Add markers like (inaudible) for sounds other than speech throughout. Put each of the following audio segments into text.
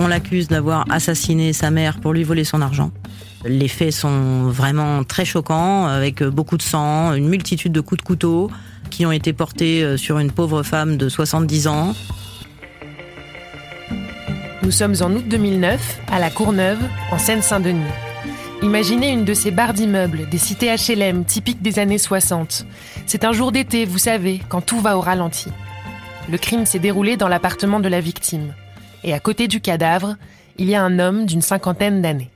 On l'accuse d'avoir assassiné sa mère pour lui voler son argent. Les faits sont vraiment très choquants, avec beaucoup de sang, une multitude de coups de couteau qui ont été portés sur une pauvre femme de 70 ans. Nous sommes en août 2009, à la Courneuve, en Seine-Saint-Denis. Imaginez une de ces barres d'immeubles, des cités HLM typiques des années 60. C'est un jour d'été, vous savez, quand tout va au ralenti. Le crime s'est déroulé dans l'appartement de la victime. Et à côté du cadavre, il y a un homme d'une cinquantaine d'années.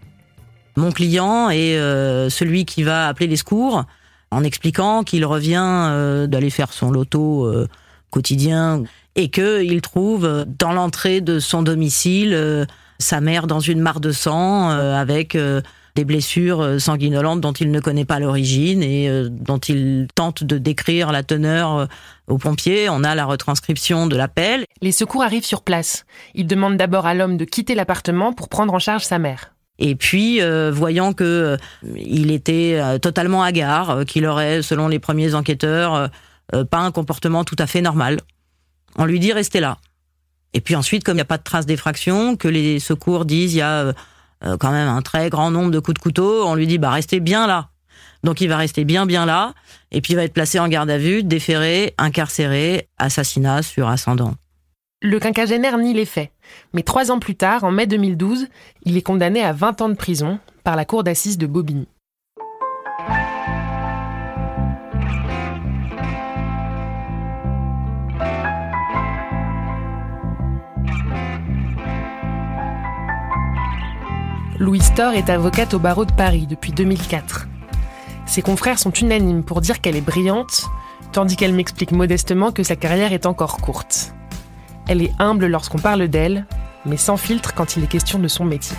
Mon client est euh, celui qui va appeler les secours en expliquant qu'il revient euh, d'aller faire son loto euh, quotidien et qu'il trouve dans l'entrée de son domicile sa mère dans une mare de sang avec des blessures sanguinolentes dont il ne connaît pas l'origine et dont il tente de décrire la teneur aux pompiers. On a la retranscription de l'appel. Les secours arrivent sur place. Ils demandent d'abord à l'homme de quitter l'appartement pour prendre en charge sa mère. Et puis, euh, voyant que euh, il était euh, totalement hagard, qu'il aurait, selon les premiers enquêteurs, pas un comportement tout à fait normal, on lui dit restez là. Et puis ensuite, comme il n'y a pas de trace d'effraction, que les secours disent il y a quand même un très grand nombre de coups de couteau, on lui dit bah restez bien là. Donc il va rester bien bien là, et puis il va être placé en garde à vue, déféré, incarcéré, assassinat sur ascendant. Le quinquagénaire nie les faits, mais trois ans plus tard, en mai 2012, il est condamné à 20 ans de prison par la cour d'assises de Bobigny. Louise Thor est avocate au barreau de Paris depuis 2004. Ses confrères sont unanimes pour dire qu'elle est brillante, tandis qu'elle m'explique modestement que sa carrière est encore courte. Elle est humble lorsqu'on parle d'elle, mais sans filtre quand il est question de son métier.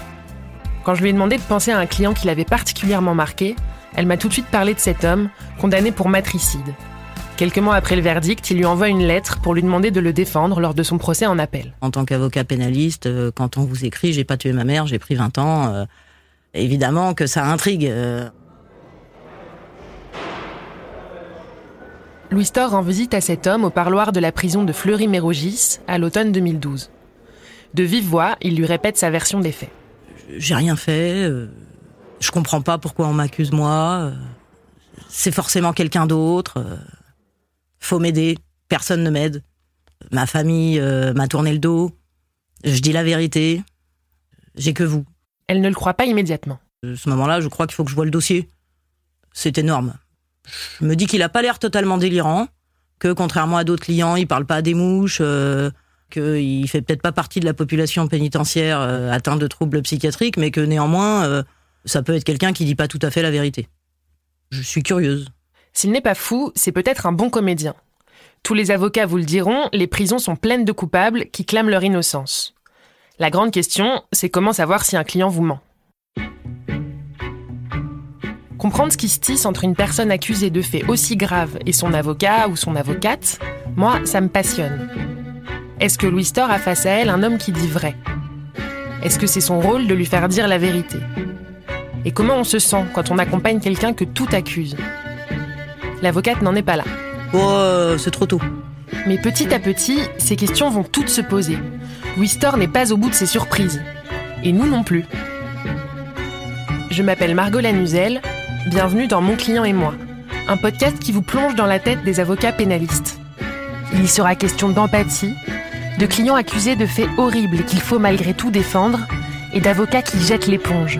Quand je lui ai demandé de penser à un client qui l'avait particulièrement marqué, elle m'a tout de suite parlé de cet homme, condamné pour matricide. Quelques mois après le verdict, il lui envoie une lettre pour lui demander de le défendre lors de son procès en appel. En tant qu'avocat pénaliste, euh, quand on vous écrit j'ai pas tué ma mère, j'ai pris 20 ans, euh, évidemment que ça intrigue. Euh. Louis Thor rend visite à cet homme au parloir de la prison de Fleury-Mérogis à l'automne 2012. De vive voix, il lui répète sa version des faits. J'ai rien fait, euh, je comprends pas pourquoi on m'accuse moi, c'est forcément quelqu'un d'autre, faut m'aider, personne ne m'aide, ma famille m'a tourné le dos, je dis la vérité, j'ai que vous. Elle ne le croit pas immédiatement. À ce moment-là, je crois qu'il faut que je vois le dossier. C'est énorme. Je me dis qu'il a pas l'air totalement délirant, que contrairement à d'autres clients, il parle pas à des mouches, euh, qu'il fait peut-être pas partie de la population pénitentiaire euh, atteinte de troubles psychiatriques, mais que néanmoins, euh, ça peut être quelqu'un qui dit pas tout à fait la vérité. Je suis curieuse. S'il n'est pas fou, c'est peut-être un bon comédien. Tous les avocats vous le diront, les prisons sont pleines de coupables qui clament leur innocence. La grande question, c'est comment savoir si un client vous ment. Comprendre ce qui se tisse entre une personne accusée de faits aussi graves et son avocat ou son avocate, moi, ça me passionne. Est-ce que Louis Thor a face à elle un homme qui dit vrai? Est-ce que c'est son rôle de lui faire dire la vérité? Et comment on se sent quand on accompagne quelqu'un que tout accuse? L'avocate n'en est pas là. Oh, c'est trop tôt. Mais petit à petit, ces questions vont toutes se poser. Louis Thor n'est pas au bout de ses surprises. Et nous non plus. Je m'appelle Margot Lanuzel, Bienvenue dans Mon client et moi, un podcast qui vous plonge dans la tête des avocats pénalistes. Il y sera question d'empathie, de clients accusés de faits horribles qu'il faut malgré tout défendre, et d'avocats qui jettent l'éponge.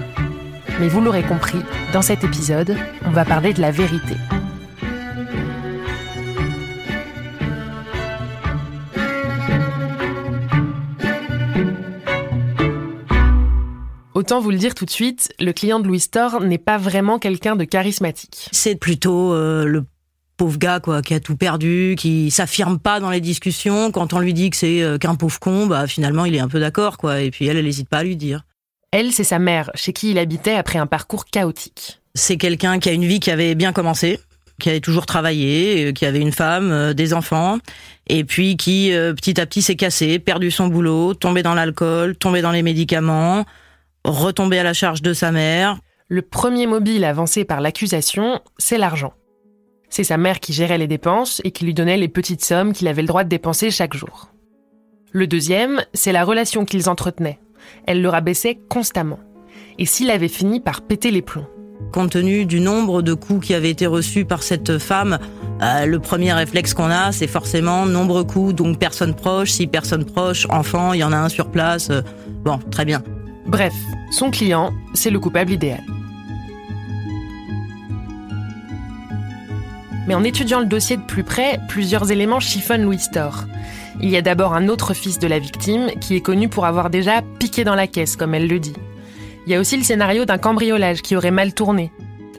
Mais vous l'aurez compris, dans cet épisode, on va parler de la vérité. Autant vous le dire tout de suite, le client de Louis Thor n'est pas vraiment quelqu'un de charismatique. C'est plutôt euh, le pauvre gars quoi, qui a tout perdu, qui s'affirme pas dans les discussions. Quand on lui dit que c'est euh, qu'un pauvre con, bah finalement il est un peu d'accord quoi. Et puis elle, elle n'hésite pas à lui dire. Elle, c'est sa mère, chez qui il habitait après un parcours chaotique. C'est quelqu'un qui a une vie qui avait bien commencé, qui avait toujours travaillé, euh, qui avait une femme, des enfants, et puis qui petit à petit s'est cassé, perdu son boulot, tombé dans l'alcool, tombé dans les médicaments, retomber à la charge de sa mère. Le premier mobile avancé par l'accusation, c'est l'argent. C'est sa mère qui gérait les dépenses et qui lui donnait les petites sommes qu'il avait le droit de dépenser chaque jour. Le deuxième, c'est la relation qu'ils entretenaient, elle le rabaissait constamment. Et s'il avait fini par péter les plombs Compte tenu du nombre de coups qui avaient été reçus par cette femme, euh, le premier réflexe qu'on a, c'est forcément nombreux coups, donc personne proche. Si personne proche, enfant, il y en a un sur place. Euh, bon, très bien. Bref, son client, c'est le coupable idéal. Mais en étudiant le dossier de plus près, plusieurs éléments chiffonnent Louis Storr. Il y a d'abord un autre fils de la victime qui est connu pour avoir déjà piqué dans la caisse, comme elle le dit. Il y a aussi le scénario d'un cambriolage qui aurait mal tourné.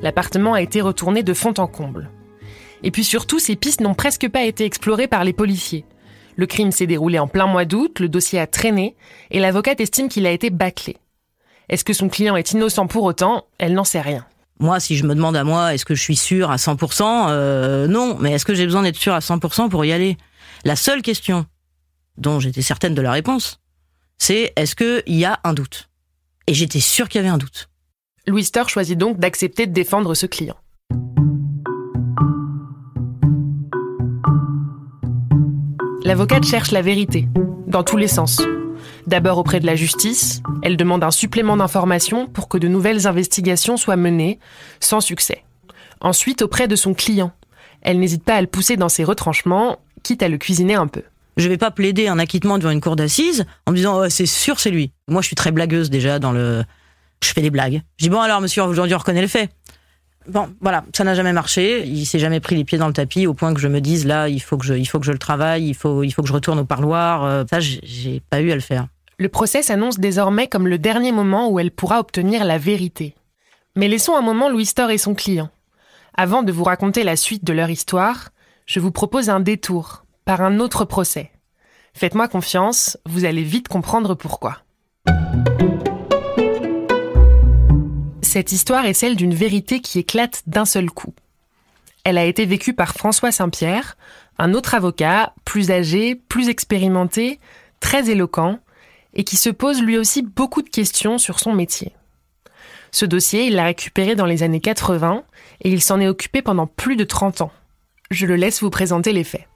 L'appartement a été retourné de fond en comble. Et puis surtout, ces pistes n'ont presque pas été explorées par les policiers. Le crime s'est déroulé en plein mois d'août, le dossier a traîné, et l'avocate estime qu'il a été bâclé. Est-ce que son client est innocent pour autant? Elle n'en sait rien. Moi, si je me demande à moi, est-ce que je suis sûr à 100% euh, Non, mais est-ce que j'ai besoin d'être sûr à 100% pour y aller? La seule question dont j'étais certaine de la réponse, c'est est-ce qu'il y a un doute? Et j'étais sûre qu'il y avait un doute. Louis choisit donc d'accepter de défendre ce client. L'avocate cherche la vérité, dans tous les sens. D'abord auprès de la justice, elle demande un supplément d'informations pour que de nouvelles investigations soient menées, sans succès. Ensuite auprès de son client. Elle n'hésite pas à le pousser dans ses retranchements, quitte à le cuisiner un peu. Je vais pas plaider un acquittement devant une cour d'assises en me disant oh, c'est sûr c'est lui. Moi je suis très blagueuse déjà dans le je fais des blagues. Je dis bon alors monsieur aujourd'hui on reconnaît le fait. Bon, voilà, ça n'a jamais marché. Il s'est jamais pris les pieds dans le tapis au point que je me dise là, il faut que je, il faut que je le travaille, il faut, il faut que je retourne au parloir. Euh, ça, j'ai pas eu à le faire. Le procès s'annonce désormais comme le dernier moment où elle pourra obtenir la vérité. Mais laissons un moment Louis Storr et son client. Avant de vous raconter la suite de leur histoire, je vous propose un détour par un autre procès. Faites-moi confiance, vous allez vite comprendre pourquoi. Cette histoire est celle d'une vérité qui éclate d'un seul coup. Elle a été vécue par François Saint-Pierre, un autre avocat, plus âgé, plus expérimenté, très éloquent, et qui se pose lui aussi beaucoup de questions sur son métier. Ce dossier, il l'a récupéré dans les années 80 et il s'en est occupé pendant plus de 30 ans. Je le laisse vous présenter les faits.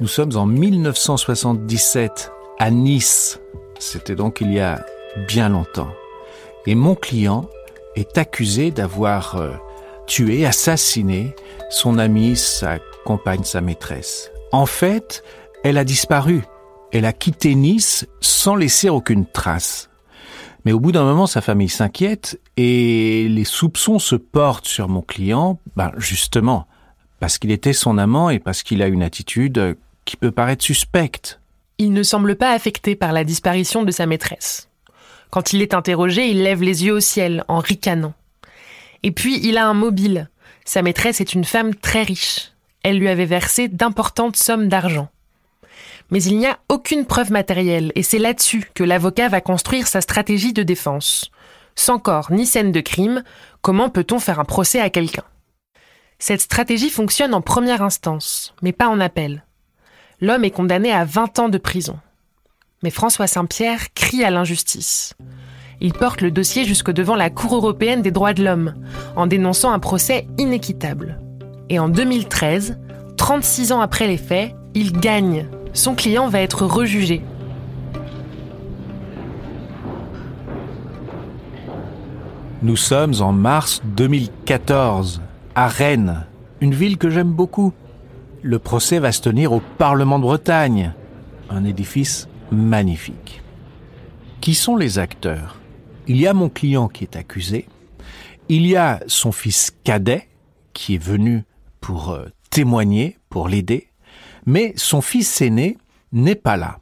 Nous sommes en 1977 à Nice. C'était donc il y a bien longtemps et mon client est accusé d'avoir euh, tué, assassiné son ami, sa compagne, sa maîtresse. En fait, elle a disparu. Elle a quitté Nice sans laisser aucune trace. Mais au bout d'un moment, sa famille s'inquiète et les soupçons se portent sur mon client, ben justement, parce qu'il était son amant et parce qu'il a une attitude qui peut paraître suspecte. Il ne semble pas affecté par la disparition de sa maîtresse. Quand il est interrogé, il lève les yeux au ciel en ricanant. Et puis, il a un mobile. Sa maîtresse est une femme très riche. Elle lui avait versé d'importantes sommes d'argent. Mais il n'y a aucune preuve matérielle, et c'est là-dessus que l'avocat va construire sa stratégie de défense. Sans corps ni scène de crime, comment peut-on faire un procès à quelqu'un? Cette stratégie fonctionne en première instance, mais pas en appel. L'homme est condamné à 20 ans de prison. Mais François Saint-Pierre crie à l'injustice. Il porte le dossier jusque devant la Cour européenne des droits de l'homme, en dénonçant un procès inéquitable. Et en 2013, 36 ans après les faits, il gagne. Son client va être rejugé. Nous sommes en mars 2014, à Rennes, une ville que j'aime beaucoup. Le procès va se tenir au Parlement de Bretagne, un édifice magnifique. Qui sont les acteurs? Il y a mon client qui est accusé, il y a son fils cadet qui est venu pour euh, témoigner, pour l'aider, mais son fils aîné n'est pas là.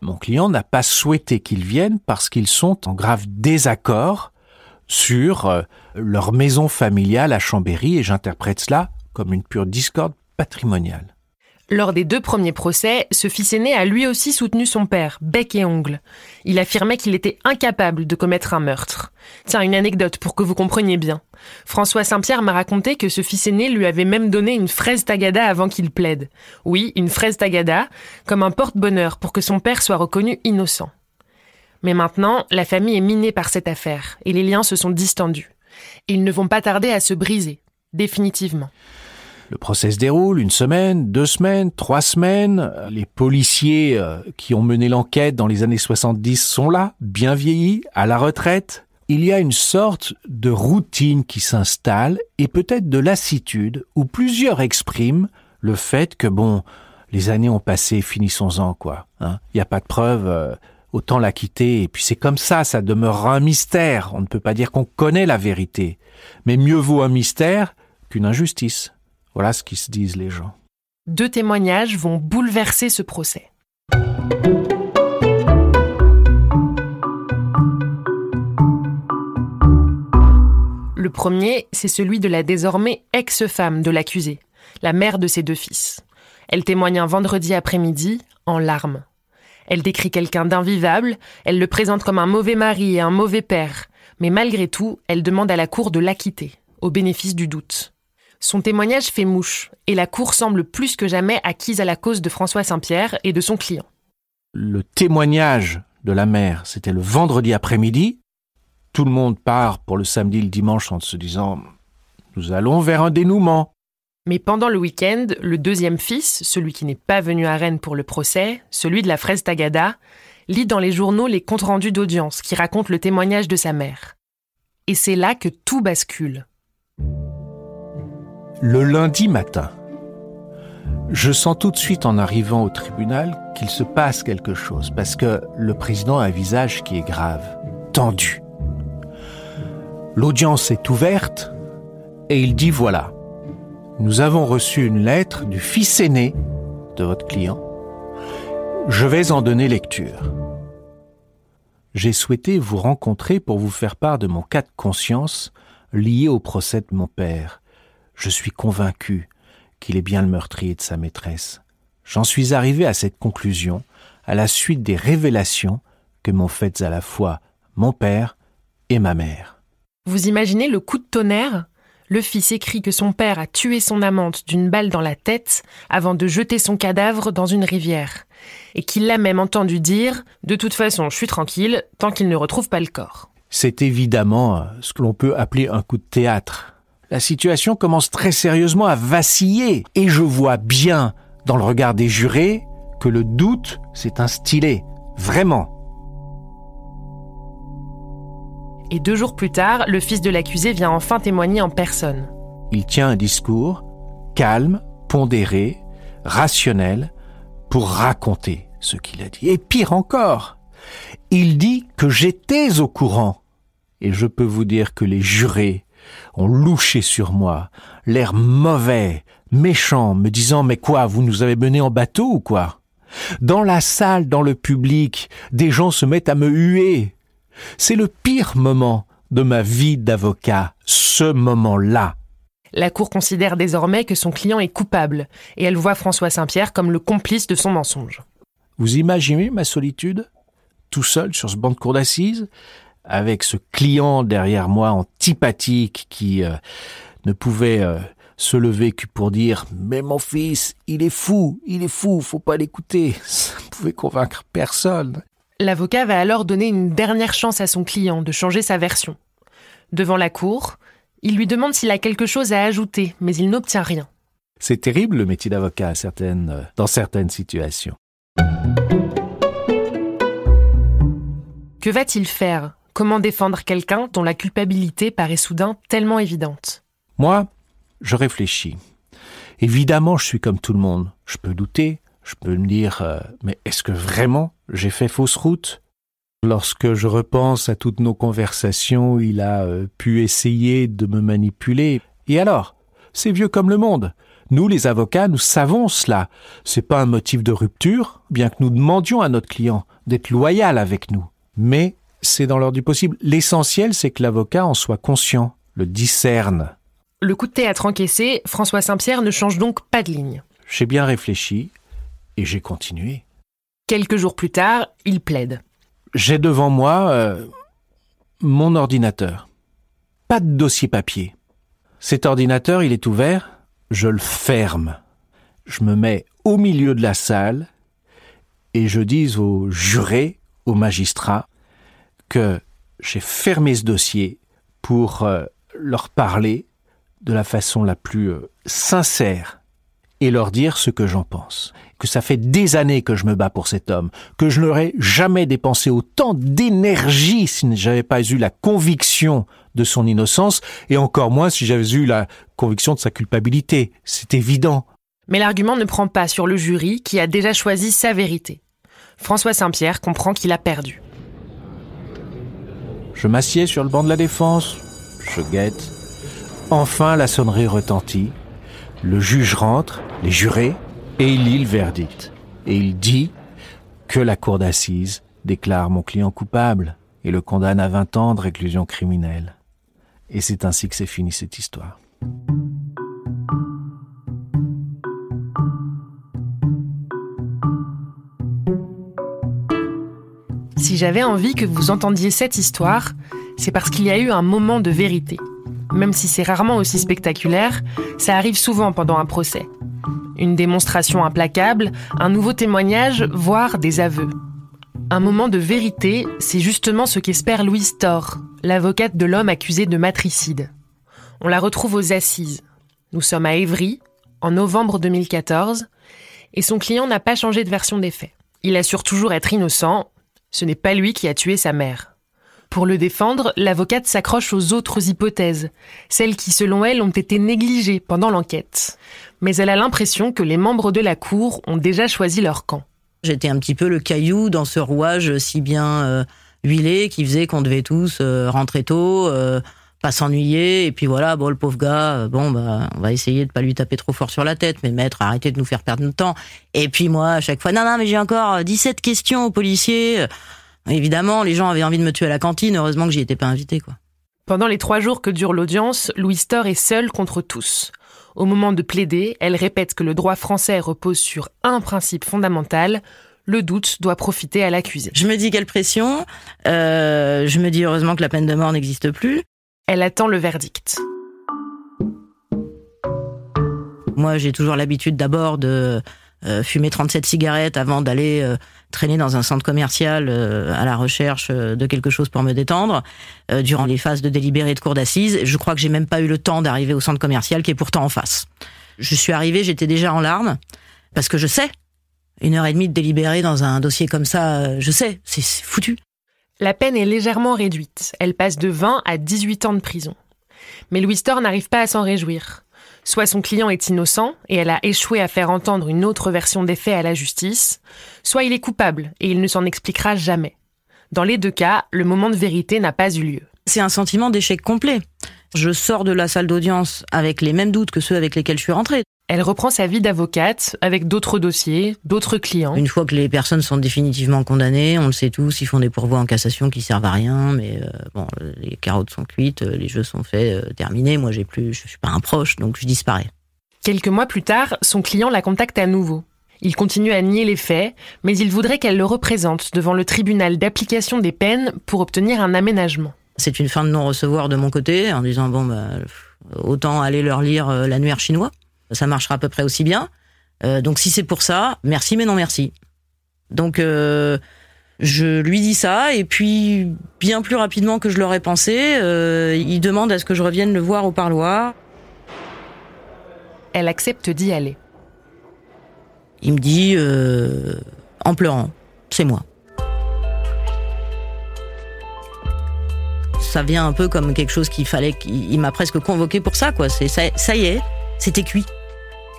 Mon client n'a pas souhaité qu'il vienne parce qu'ils sont en grave désaccord sur euh, leur maison familiale à Chambéry et j'interprète cela comme une pure discorde patrimoniale. Lors des deux premiers procès, ce fils aîné a lui aussi soutenu son père, bec et ongle. Il affirmait qu'il était incapable de commettre un meurtre. Tiens, une anecdote pour que vous compreniez bien. François Saint-Pierre m'a raconté que ce fils aîné lui avait même donné une fraise tagada avant qu'il plaide. Oui, une fraise tagada, comme un porte-bonheur pour que son père soit reconnu innocent. Mais maintenant, la famille est minée par cette affaire, et les liens se sont distendus. Ils ne vont pas tarder à se briser, définitivement. Le procès se déroule une semaine, deux semaines, trois semaines. Les policiers euh, qui ont mené l'enquête dans les années 70 sont là, bien vieillis, à la retraite. Il y a une sorte de routine qui s'installe et peut-être de lassitude où plusieurs expriment le fait que bon, les années ont passé, finissons-en quoi. Hein. Il n'y a pas de preuve, euh, autant la quitter. Et puis c'est comme ça, ça demeurera un mystère. On ne peut pas dire qu'on connaît la vérité, mais mieux vaut un mystère qu'une injustice. Voilà ce qui se disent les gens. Deux témoignages vont bouleverser ce procès. Le premier, c'est celui de la désormais ex-femme de l'accusé, la mère de ses deux fils. Elle témoigne un vendredi après-midi, en larmes. Elle décrit quelqu'un d'invivable, elle le présente comme un mauvais mari et un mauvais père, mais malgré tout, elle demande à la cour de l'acquitter, au bénéfice du doute. Son témoignage fait mouche, et la Cour semble plus que jamais acquise à la cause de François Saint-Pierre et de son client. Le témoignage de la mère, c'était le vendredi après-midi. Tout le monde part pour le samedi et le dimanche en se disant Nous allons vers un dénouement. Mais pendant le week-end, le deuxième fils, celui qui n'est pas venu à Rennes pour le procès, celui de la fraise Tagada, lit dans les journaux les comptes rendus d'audience qui racontent le témoignage de sa mère. Et c'est là que tout bascule le lundi matin. Je sens tout de suite en arrivant au tribunal qu'il se passe quelque chose parce que le président a un visage qui est grave, tendu. L'audience est ouverte et il dit voilà, nous avons reçu une lettre du fils aîné de votre client. Je vais en donner lecture. J'ai souhaité vous rencontrer pour vous faire part de mon cas de conscience lié au procès de mon père je suis convaincu qu'il est bien le meurtrier de sa maîtresse. J'en suis arrivé à cette conclusion à la suite des révélations que m'ont faites à la fois mon père et ma mère. Vous imaginez le coup de tonnerre? Le fils écrit que son père a tué son amante d'une balle dans la tête avant de jeter son cadavre dans une rivière, et qu'il l'a même entendu dire De toute façon, je suis tranquille tant qu'il ne retrouve pas le corps. C'est évidemment ce que l'on peut appeler un coup de théâtre la situation commence très sérieusement à vaciller et je vois bien dans le regard des jurés que le doute s'est instillé, vraiment. Et deux jours plus tard, le fils de l'accusé vient enfin témoigner en personne. Il tient un discours calme, pondéré, rationnel, pour raconter ce qu'il a dit. Et pire encore, il dit que j'étais au courant. Et je peux vous dire que les jurés ont louché sur moi, l'air mauvais, méchant, me disant Mais quoi, vous nous avez mené en bateau ou quoi? Dans la salle, dans le public, des gens se mettent à me huer. C'est le pire moment de ma vie d'avocat, ce moment-là. La Cour considère désormais que son client est coupable, et elle voit François Saint-Pierre comme le complice de son mensonge. Vous imaginez ma solitude Tout seul sur ce banc de cour d'assises, avec ce client derrière moi antipathique qui euh, ne pouvait euh, se lever que pour dire mais mon fils il est fou il est fou faut pas l'écouter. (laughs) Ça ne pouvait convaincre personne l'avocat va alors donner une dernière chance à son client de changer sa version. Devant la cour il lui demande s'il a quelque chose à ajouter mais il n'obtient rien. C'est terrible le métier d'avocat certaines, euh, dans certaines situations. Que va-t-il faire? Comment défendre quelqu'un dont la culpabilité paraît soudain tellement évidente? Moi, je réfléchis. Évidemment, je suis comme tout le monde. Je peux douter, je peux me dire euh, mais est-ce que vraiment j'ai fait fausse route? Lorsque je repense à toutes nos conversations, il a euh, pu essayer de me manipuler. Et alors? C'est vieux comme le monde. Nous, les avocats, nous savons cela. C'est pas un motif de rupture, bien que nous demandions à notre client d'être loyal avec nous. Mais c'est dans l'ordre du possible. L'essentiel, c'est que l'avocat en soit conscient, le discerne. Le coup de théâtre encaissé, François Saint-Pierre ne change donc pas de ligne. J'ai bien réfléchi et j'ai continué. Quelques jours plus tard, il plaide. J'ai devant moi euh, mon ordinateur. Pas de dossier papier. Cet ordinateur, il est ouvert, je le ferme. Je me mets au milieu de la salle et je dis aux jurés, aux magistrats, que j'ai fermé ce dossier pour euh, leur parler de la façon la plus euh, sincère et leur dire ce que j'en pense. Que ça fait des années que je me bats pour cet homme, que je n'aurais jamais dépensé autant d'énergie si j'avais pas eu la conviction de son innocence, et encore moins si j'avais eu la conviction de sa culpabilité. C'est évident. Mais l'argument ne prend pas sur le jury qui a déjà choisi sa vérité. François Saint-Pierre comprend qu'il a perdu. Je m'assieds sur le banc de la défense, je guette. Enfin la sonnerie retentit. Le juge rentre, les jurés, et il lit le verdict. Et il dit que la cour d'assises déclare mon client coupable et le condamne à 20 ans de réclusion criminelle. Et c'est ainsi que c'est fini cette histoire. Si j'avais envie que vous entendiez cette histoire, c'est parce qu'il y a eu un moment de vérité. Même si c'est rarement aussi spectaculaire, ça arrive souvent pendant un procès. Une démonstration implacable, un nouveau témoignage, voire des aveux. Un moment de vérité, c'est justement ce qu'espère Louise Thor, l'avocate de l'homme accusé de matricide. On la retrouve aux assises. Nous sommes à Évry, en novembre 2014, et son client n'a pas changé de version des faits. Il assure toujours être innocent, ce n'est pas lui qui a tué sa mère. Pour le défendre, l'avocate s'accroche aux autres hypothèses, celles qui selon elle ont été négligées pendant l'enquête. Mais elle a l'impression que les membres de la Cour ont déjà choisi leur camp. J'étais un petit peu le caillou dans ce rouage si bien euh, huilé qui faisait qu'on devait tous euh, rentrer tôt, euh, pas s'ennuyer. Et puis voilà, bon, le pauvre gars, bon, bah, on va essayer de pas lui taper trop fort sur la tête, mais maître, arrêtez de nous faire perdre notre temps. Et puis moi, à chaque fois, non, non, mais j'ai encore 17 questions aux policiers. Évidemment, les gens avaient envie de me tuer à la cantine. Heureusement que j'y étais pas invité, quoi. Pendant les trois jours que dure l'audience, Louis Thor est seule contre tous. Au moment de plaider, elle répète que le droit français repose sur un principe fondamental, le doute doit profiter à l'accusé. Je me dis quelle pression, euh, je me dis heureusement que la peine de mort n'existe plus. Elle attend le verdict. Moi, j'ai toujours l'habitude d'abord de euh, fumer 37 cigarettes avant d'aller euh, traîner dans un centre commercial euh, à la recherche de quelque chose pour me détendre. durant les phases de délibéré de cour d'assises, je crois que j'ai même pas eu le temps d'arriver au centre commercial qui est pourtant en face. Je suis arrivée, j'étais déjà en larmes parce que je sais une heure et demie de délibéré dans un dossier comme ça, je sais, c'est foutu. La peine est légèrement réduite. Elle passe de 20 à 18 ans de prison. Mais Louis Thor n'arrive pas à s'en réjouir. Soit son client est innocent et elle a échoué à faire entendre une autre version des faits à la justice, soit il est coupable et il ne s'en expliquera jamais. Dans les deux cas, le moment de vérité n'a pas eu lieu. C'est un sentiment d'échec complet. Je sors de la salle d'audience avec les mêmes doutes que ceux avec lesquels je suis rentrée. Elle reprend sa vie d'avocate avec d'autres dossiers, d'autres clients. Une fois que les personnes sont définitivement condamnées, on le sait tous, ils font des pourvois en cassation qui servent à rien, mais euh, bon, les carottes sont cuites, euh, les jeux sont faits, euh, terminés. Moi, j'ai plus, je suis pas un proche, donc je disparais. Quelques mois plus tard, son client la contacte à nouveau. Il continue à nier les faits, mais il voudrait qu'elle le représente devant le tribunal d'application des peines pour obtenir un aménagement. C'est une fin de non-recevoir de mon côté, en disant bon, bah, autant aller leur lire l'annuaire chinois ça marchera à peu près aussi bien. Euh, donc si c'est pour ça, merci mais non merci. Donc euh, je lui dis ça et puis bien plus rapidement que je l'aurais pensé, euh, il demande à ce que je revienne le voir au parloir. Elle accepte d'y aller. Il me dit en pleurant, c'est moi. Ça vient un peu comme quelque chose qu'il fallait. Il m'a presque convoqué pour ça, quoi. C'est ça, ça y est, c'était cuit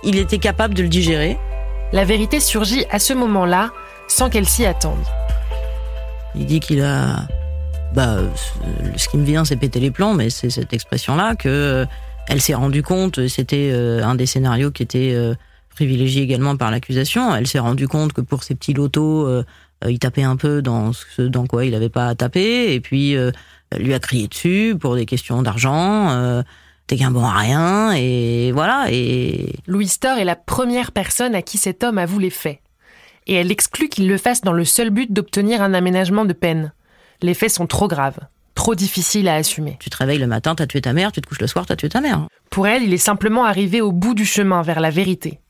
il était capable de le digérer. La vérité surgit à ce moment-là, sans qu'elle s'y attende. Il dit qu'il a... Bah, ce qui me vient, c'est péter les plombs, mais c'est cette expression-là que euh, elle s'est rendue compte. C'était euh, un des scénarios qui était euh, privilégié également par l'accusation. Elle s'est rendue compte que pour ces petits lotos, il tapait un peu dans ce dans quoi il n'avait pas à taper, et puis elle lui a crié dessus pour des questions d'argent t'es qu'un bon à rien, et voilà. Et Louis Thor est la première personne à qui cet homme avoue les faits. Et elle exclut qu'il le fasse dans le seul but d'obtenir un aménagement de peine. Les faits sont trop graves, trop difficiles à assumer. Tu te réveilles le matin, t'as tué ta mère, tu te couches le soir, t'as tué ta mère. Pour elle, il est simplement arrivé au bout du chemin vers la vérité.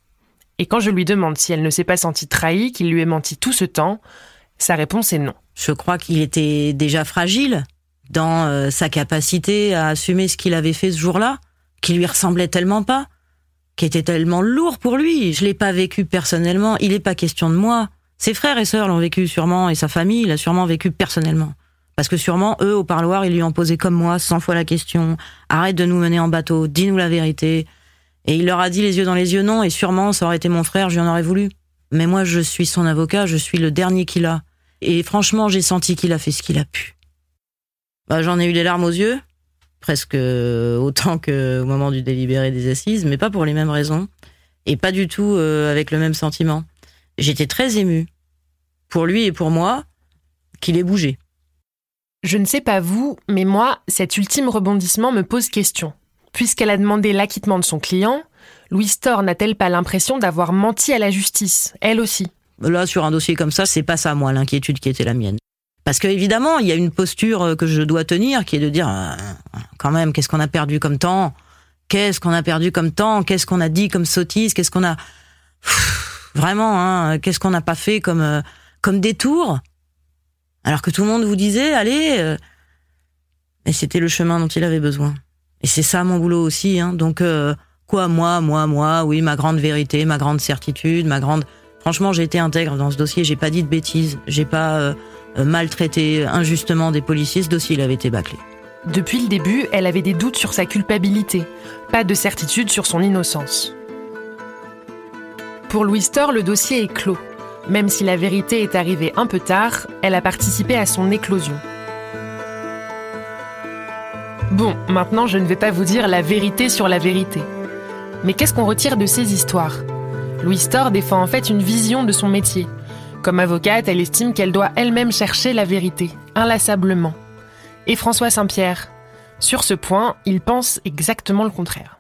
Et quand je lui demande si elle ne s'est pas sentie trahie, qu'il lui ait menti tout ce temps, sa réponse est non. Je crois qu'il était déjà fragile dans euh, sa capacité à assumer ce qu'il avait fait ce jour-là, qui lui ressemblait tellement pas, qui était tellement lourd pour lui. Je l'ai pas vécu personnellement. Il n'est pas question de moi. Ses frères et sœurs l'ont vécu sûrement, et sa famille l'a sûrement vécu personnellement. Parce que sûrement, eux, au parloir, ils lui ont posé comme moi cent fois la question. Arrête de nous mener en bateau, dis-nous la vérité. Et il leur a dit les yeux dans les yeux non, et sûrement, ça aurait été mon frère, je en aurais voulu. Mais moi, je suis son avocat, je suis le dernier qu'il a. Et franchement, j'ai senti qu'il a fait ce qu'il a pu. Bah, j'en ai eu les larmes aux yeux, presque autant qu'au moment du délibéré des assises, mais pas pour les mêmes raisons, et pas du tout euh, avec le même sentiment. J'étais très émue, pour lui et pour moi, qu'il ait bougé. Je ne sais pas vous, mais moi, cet ultime rebondissement me pose question. Puisqu'elle a demandé l'acquittement de son client, Louise Thor n'a-t-elle pas l'impression d'avoir menti à la justice, elle aussi? Là, sur un dossier comme ça, c'est pas ça, moi, l'inquiétude qui était la mienne. Parce que évidemment, il y a une posture euh, que je dois tenir, qui est de dire, euh, quand même, qu'est-ce qu'on a perdu comme temps? Qu'est-ce qu'on a perdu comme temps? Qu'est-ce qu'on a dit comme sottise? Qu'est-ce qu'on a vraiment hein, Qu'est-ce qu'on n'a pas fait comme euh, comme détour? Alors que tout le monde vous disait, allez. Mais c'était le chemin dont il avait besoin. Et c'est ça mon boulot aussi. Hein. Donc quoi, moi, moi, moi, oui, ma grande vérité, ma grande certitude, ma grande. Franchement, j'ai été intègre dans ce dossier. J'ai pas dit de bêtises. J'ai pas maltraité injustement des policiers, ce dossier avait été bâclé. Depuis le début, elle avait des doutes sur sa culpabilité, pas de certitude sur son innocence. Pour Louis Thor, le dossier est clos. Même si la vérité est arrivée un peu tard, elle a participé à son éclosion. Bon, maintenant je ne vais pas vous dire la vérité sur la vérité. Mais qu'est-ce qu'on retire de ces histoires? Louis Thor défend en fait une vision de son métier, comme avocate, elle estime qu'elle doit elle-même chercher la vérité, inlassablement. Et François Saint-Pierre Sur ce point, il pense exactement le contraire.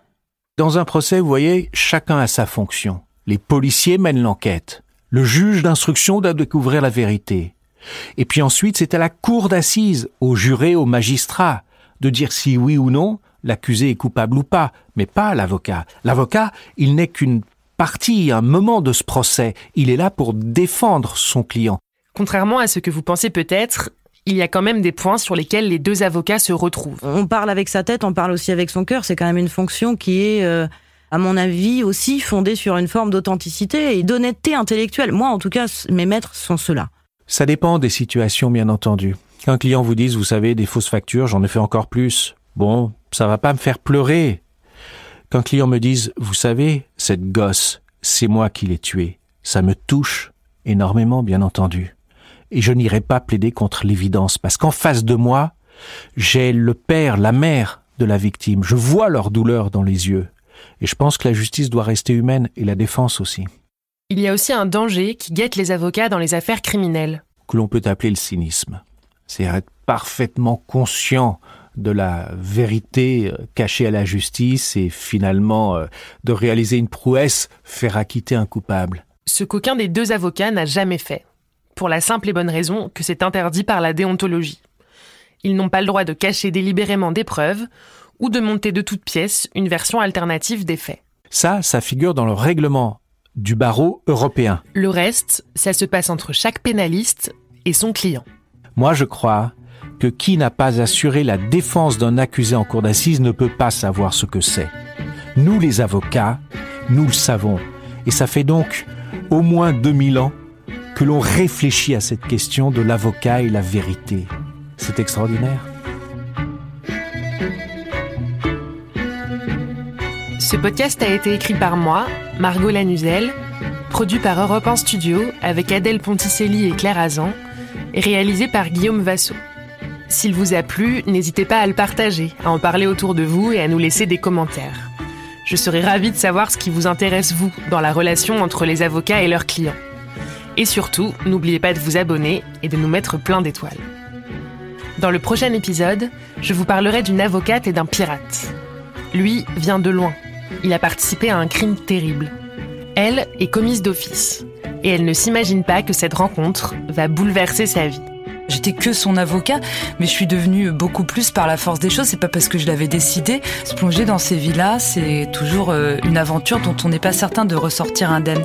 Dans un procès, vous voyez, chacun a sa fonction. Les policiers mènent l'enquête. Le juge d'instruction doit découvrir la vérité. Et puis ensuite, c'est à la cour d'assises, aux jurés, aux magistrats, de dire si oui ou non l'accusé est coupable ou pas, mais pas l'avocat. L'avocat, il n'est qu'une partie, un moment de ce procès. Il est là pour défendre son client. Contrairement à ce que vous pensez peut-être, il y a quand même des points sur lesquels les deux avocats se retrouvent. On parle avec sa tête, on parle aussi avec son cœur. C'est quand même une fonction qui est, euh, à mon avis, aussi fondée sur une forme d'authenticité et d'honnêteté intellectuelle. Moi, en tout cas, mes maîtres sont ceux-là. Ça dépend des situations, bien entendu. Qu'un client vous dise, vous savez, des fausses factures, j'en ai fait encore plus. Bon, ça va pas me faire pleurer qu'un client me dise, vous savez, cette gosse, c'est moi qui l'ai tuée, ça me touche énormément, bien entendu. Et je n'irai pas plaider contre l'évidence, parce qu'en face de moi, j'ai le père, la mère de la victime. Je vois leur douleur dans les yeux. Et je pense que la justice doit rester humaine et la défense aussi. Il y a aussi un danger qui guette les avocats dans les affaires criminelles. Que l'on peut appeler le cynisme. C'est être parfaitement conscient de la vérité euh, cachée à la justice et finalement euh, de réaliser une prouesse, faire acquitter un coupable. Ce qu'aucun des deux avocats n'a jamais fait, pour la simple et bonne raison que c'est interdit par la déontologie. Ils n'ont pas le droit de cacher délibérément des preuves ou de monter de toutes pièces une version alternative des faits. Ça, ça figure dans le règlement du barreau européen. Le reste, ça se passe entre chaque pénaliste et son client. Moi, je crois que qui n'a pas assuré la défense d'un accusé en cour d'assises ne peut pas savoir ce que c'est. Nous, les avocats, nous le savons. Et ça fait donc au moins 2000 ans que l'on réfléchit à cette question de l'avocat et la vérité. C'est extraordinaire. Ce podcast a été écrit par moi, Margot Lanuzel, produit par Europe 1 Studio avec Adèle Ponticelli et Claire Azan, et réalisé par Guillaume Vassot. S'il vous a plu, n'hésitez pas à le partager, à en parler autour de vous et à nous laisser des commentaires. Je serais ravie de savoir ce qui vous intéresse, vous, dans la relation entre les avocats et leurs clients. Et surtout, n'oubliez pas de vous abonner et de nous mettre plein d'étoiles. Dans le prochain épisode, je vous parlerai d'une avocate et d'un pirate. Lui vient de loin. Il a participé à un crime terrible. Elle est commise d'office. Et elle ne s'imagine pas que cette rencontre va bouleverser sa vie. J'étais que son avocat, mais je suis devenue beaucoup plus par la force des choses. C'est pas parce que je l'avais décidé. Se plonger dans ces vies-là, c'est toujours euh, une aventure dont on n'est pas certain de ressortir indemne.